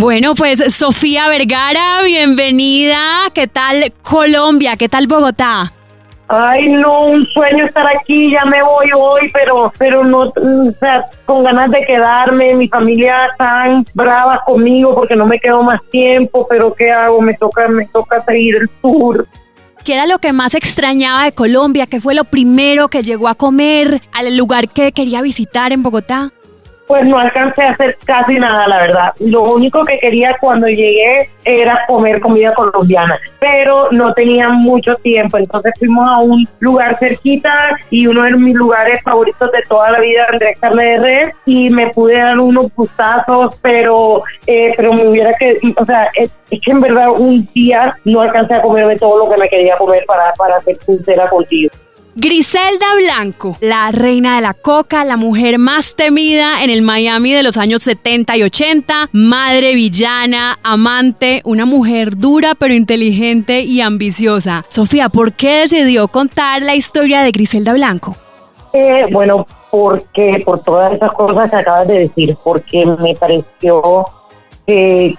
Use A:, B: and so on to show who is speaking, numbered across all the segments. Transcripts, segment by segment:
A: Bueno, pues Sofía Vergara, bienvenida. ¿Qué tal Colombia? ¿Qué tal Bogotá?
B: Ay, no, un sueño estar aquí, ya me voy hoy, pero pero no, o sea, con ganas de quedarme, mi familia tan brava conmigo porque no me quedo más tiempo, pero ¿qué hago? Me toca me toca seguir el tour.
A: ¿Qué era lo que más extrañaba de Colombia? ¿Qué fue lo primero que llegó a comer al lugar que quería visitar en Bogotá?
B: Pues no alcancé a hacer casi nada, la verdad. Lo único que quería cuando llegué era comer comida colombiana, pero no tenía mucho tiempo. Entonces fuimos a un lugar cerquita y uno de mis lugares favoritos de toda la vida, Andrés Carne de Red, y me pude dar unos gustazos, pero, eh, pero me hubiera que, o sea, es, que en verdad un día no alcancé a comerme todo lo que me quería comer para, para ser sincera contigo.
A: Griselda Blanco, la reina de la coca, la mujer más temida en el Miami de los años 70 y 80, madre villana, amante, una mujer dura pero inteligente y ambiciosa. Sofía, ¿por qué decidió contar la historia de Griselda Blanco?
B: Eh, bueno, porque por todas esas cosas que acabas de decir, porque me pareció que,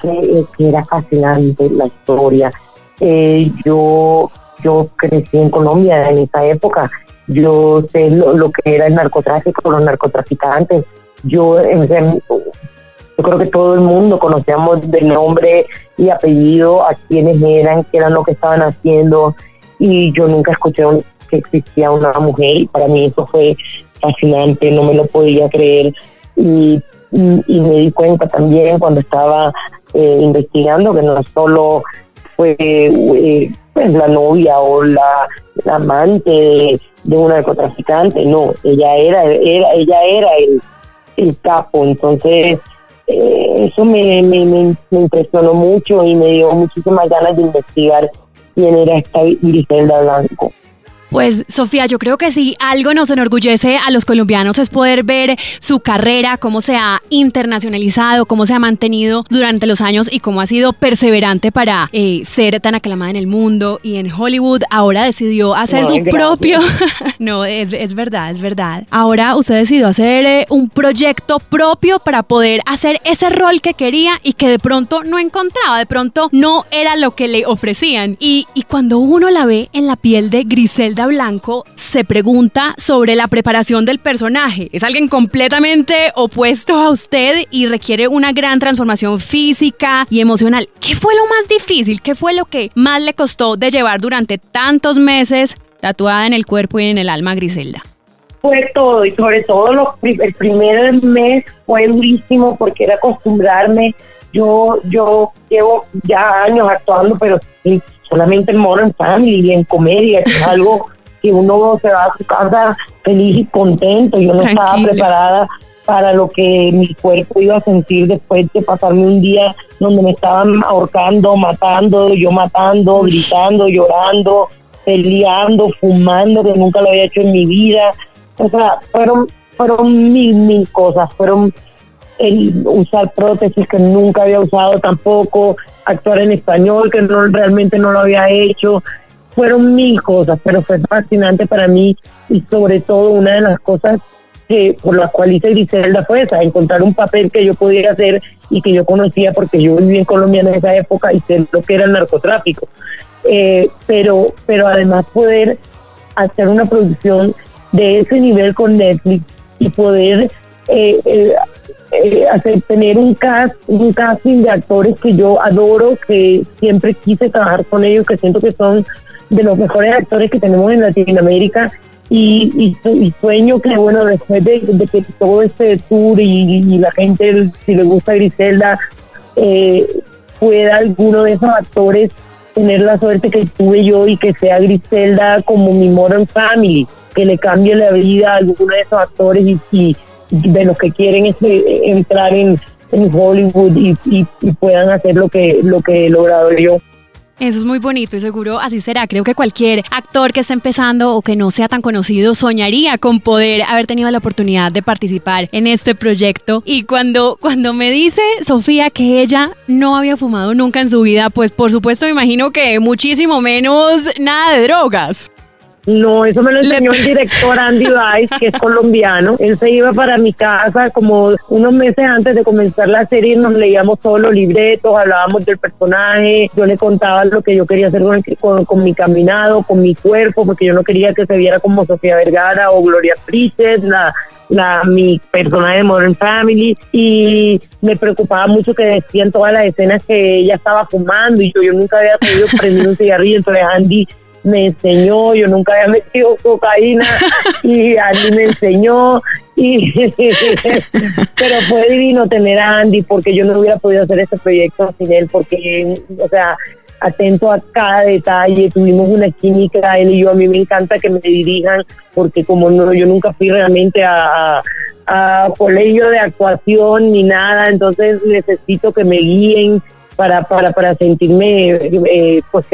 B: era fascinante la historia. Eh, yo yo crecí en Colombia en esa época, yo sé lo, que era el narcotráfico, los narcotraficantes, yo, yo creo que todo el mundo conocíamos de nombre y apellido a quienes eran, qué eran lo que estaban haciendo. Y yo nunca escuché que existía una mujer. Y para mí eso fue fascinante, no me lo podía creer. Y, y, me di cuenta también cuando estaba eh, investigando que no solo fue eh, pues, la novia o la, amante de, un narcotraficante, no, ella era, ella era el, capo, entonces eh, eso me, me, me, impresionó mucho y me dio muchísimas ganas de investigar quién era esta Griselda Blanco.
A: Pues Sofía, yo creo que si algo nos enorgullece a los colombianos es poder ver su carrera, cómo se ha internacionalizado, cómo se ha mantenido durante los años y cómo ha sido perseverante para eh, ser tan aclamada en el mundo y en Hollywood. Ahora decidió hacer su propio... no, es, es, verdad, es verdad. Ahora usted decidió hacer eh, un proyecto propio para poder hacer ese rol que quería y que de pronto no encontraba, de pronto no era lo que le ofrecían. Y, y cuando uno la ve en la piel de Griselda, Blanco se pregunta sobre la preparación del personaje. Es alguien completamente opuesto a usted y requiere una gran transformación física y emocional. ¿Qué fue lo más difícil? ¿Qué fue lo que más le costó de llevar durante tantos meses tatuada en el cuerpo y en el alma Griselda?
B: Fue todo y sobre todo el primer mes fue durísimo porque era acostumbrarme. Yo, yo llevo ya años actuando, pero solamente en Modern Family y en comedia, que es algo que uno se va a su casa feliz y contento. Yo no estaba preparada para lo que mi cuerpo iba a sentir después de pasarme un día donde me estaban ahorcando, matando, yo matando, gritando, llorando, peleando, fumando, que nunca lo había hecho en mi vida. O sea, fueron, fueron mil, mil cosas. Fueron el usar prótesis que nunca había usado tampoco, actuar en español que no realmente no lo había hecho. Fueron mil cosas, pero fue fascinante para mí y sobre todo una de las cosas que por las cuales hice Griselda fue esa, encontrar un papel que yo pudiera hacer y que yo conocía porque yo viví en Colombia en esa época y sé lo que era el narcotráfico. Eh, pero, pero además poder hacer una producción de ese nivel con Netflix y poder eh, eh, eh, hacer, tener un, cast, un casting de actores que yo adoro, que siempre quise trabajar con ellos, que siento que son de los mejores actores que tenemos en Latinoamérica. Y, y, sueño que, bueno, después de, que todo este tour y, la gente, si le gusta Griselda, eh, pueda alguno de esos actores tener la suerte que tuve yo y que sea Griselda como mi Modern Family, que le cambie la vida a alguno de esos actores y, de los que quieren este, entrar en, Hollywood y, puedan hacer lo que, lo que he logrado yo.
A: Eso es muy bonito y seguro así será. Creo que cualquier actor que esté empezando o que no sea tan conocido soñaría con poder haber tenido la oportunidad de participar en este proyecto. Y cuando, cuando me dice Sofía que ella no había fumado nunca en su vida, pues por supuesto me imagino que muchísimo menos nada de drogas.
B: No, eso me lo enseñó el director Andy Weiss, que es colombiano. Él se iba para mi casa como unos meses antes de comenzar la serie, nos leíamos todos los libretos, hablábamos del personaje, yo le contaba lo que yo quería hacer con, mi caminado, con mi cuerpo, porque yo no quería que se viera como Sofía Vergara o Gloria Pritchett, la, la, mi personaje de Modern Family y me preocupaba mucho que decían todas las escenas que ella estaba fumando y yo, yo nunca había podido prender un cigarrillo, entonces Andy me enseñó, yo nunca había metido cocaína y Andy me enseñó y pero fue divino tener a Andy porque yo no hubiera podido hacer este proyecto sin él porque o sea atento a cada detalle, tuvimos una química él y yo, a mí me encanta que me dirijan porque como no yo nunca fui realmente a, a colegio de actuación ni nada, entonces necesito que me guíen para para para sentirme eh, pues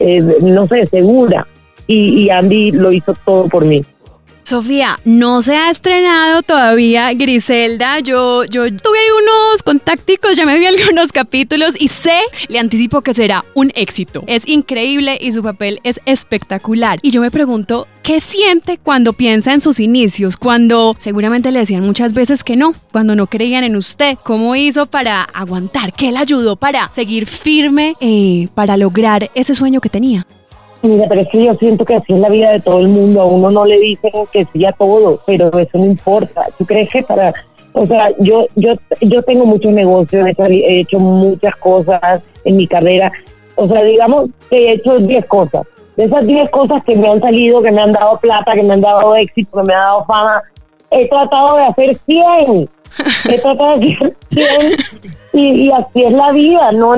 B: eh, no sé, segura. Y, y Andy lo hizo todo por mí.
A: Sofía, no se ha estrenado todavía Griselda. Yo, yo tuve unos contacticos, ya me vi algunos capítulos y sé, le anticipo que será un éxito. Es increíble y su papel es espectacular. Y yo me pregunto, ¿qué siente cuando piensa en sus inicios? Cuando seguramente le decían muchas veces que no, cuando no creían en usted. ¿Cómo hizo para aguantar? ¿Qué le ayudó para seguir firme, eh, para lograr ese sueño que tenía?
B: Mira, pero es que yo siento que así es la vida de todo el mundo. A uno no le dicen que sí a todo, pero eso no importa. ¿Tú crees que para.? O sea, yo, yo, yo tengo muchos negocios, he hecho muchas cosas en mi carrera. O sea, digamos que he hecho 10 cosas. De esas 10 cosas que me han salido, que me han dado plata, que me han dado éxito, que me han dado fama, he tratado de hacer 100. He tratado de 100 y, así es la vida, ¿no?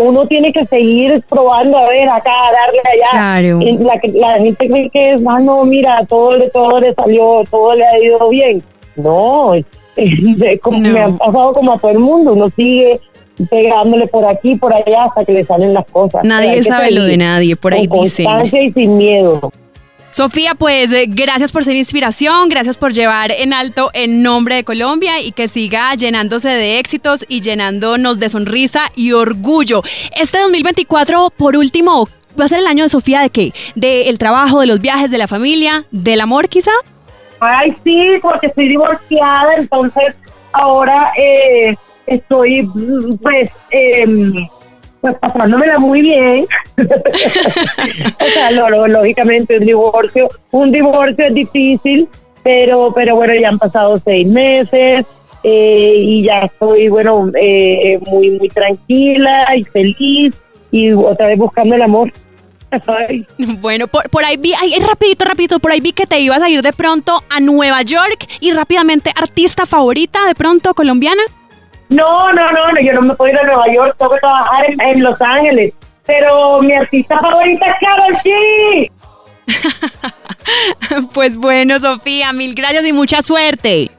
B: Uno tiene que seguir probando, a ver, acá, darle allá. La, la gente cree que es, ah, no, mira, todo, todo le salió, todo le ha ido bien. No, como me ha pasado como a todo el mundo, uno sigue pegándole por aquí, por allá, hasta que le salen las cosas.
A: Nadie sabe lo de nadie, por ahí
B: dicen. y sin miedo.
A: Sofía, pues eh, gracias por ser inspiración, gracias por llevar en alto el nombre de Colombia y que siga llenándose de éxitos y llenándonos de sonrisa y orgullo. Este 2024, por último, va a ser el año de Sofía de qué? ¿De el trabajo, de los viajes, de la familia, del amor quizá?
B: Ay, sí, porque estoy divorciada, entonces ahora eh, estoy, pues, eh, pues pasándomela muy bien. o sea, lógicamente un divorcio, un divorcio es difícil, pero, pero bueno, ya han pasado seis meses eh, y ya estoy, bueno, eh, muy, muy tranquila y feliz y otra vez buscando el amor.
A: Bueno, por, por ahí vi, ay, rapidito, rapidito, por ahí vi que te ibas a ir de pronto a Nueva York y rápidamente, artista favorita de pronto colombiana.
B: No, no, no, yo no me puedo ir a Nueva York, tengo que trabajar en, Los Ángeles. Pero mi artista favorita es Karol G.
A: pues bueno, Sofía, mil gracias y mucha suerte.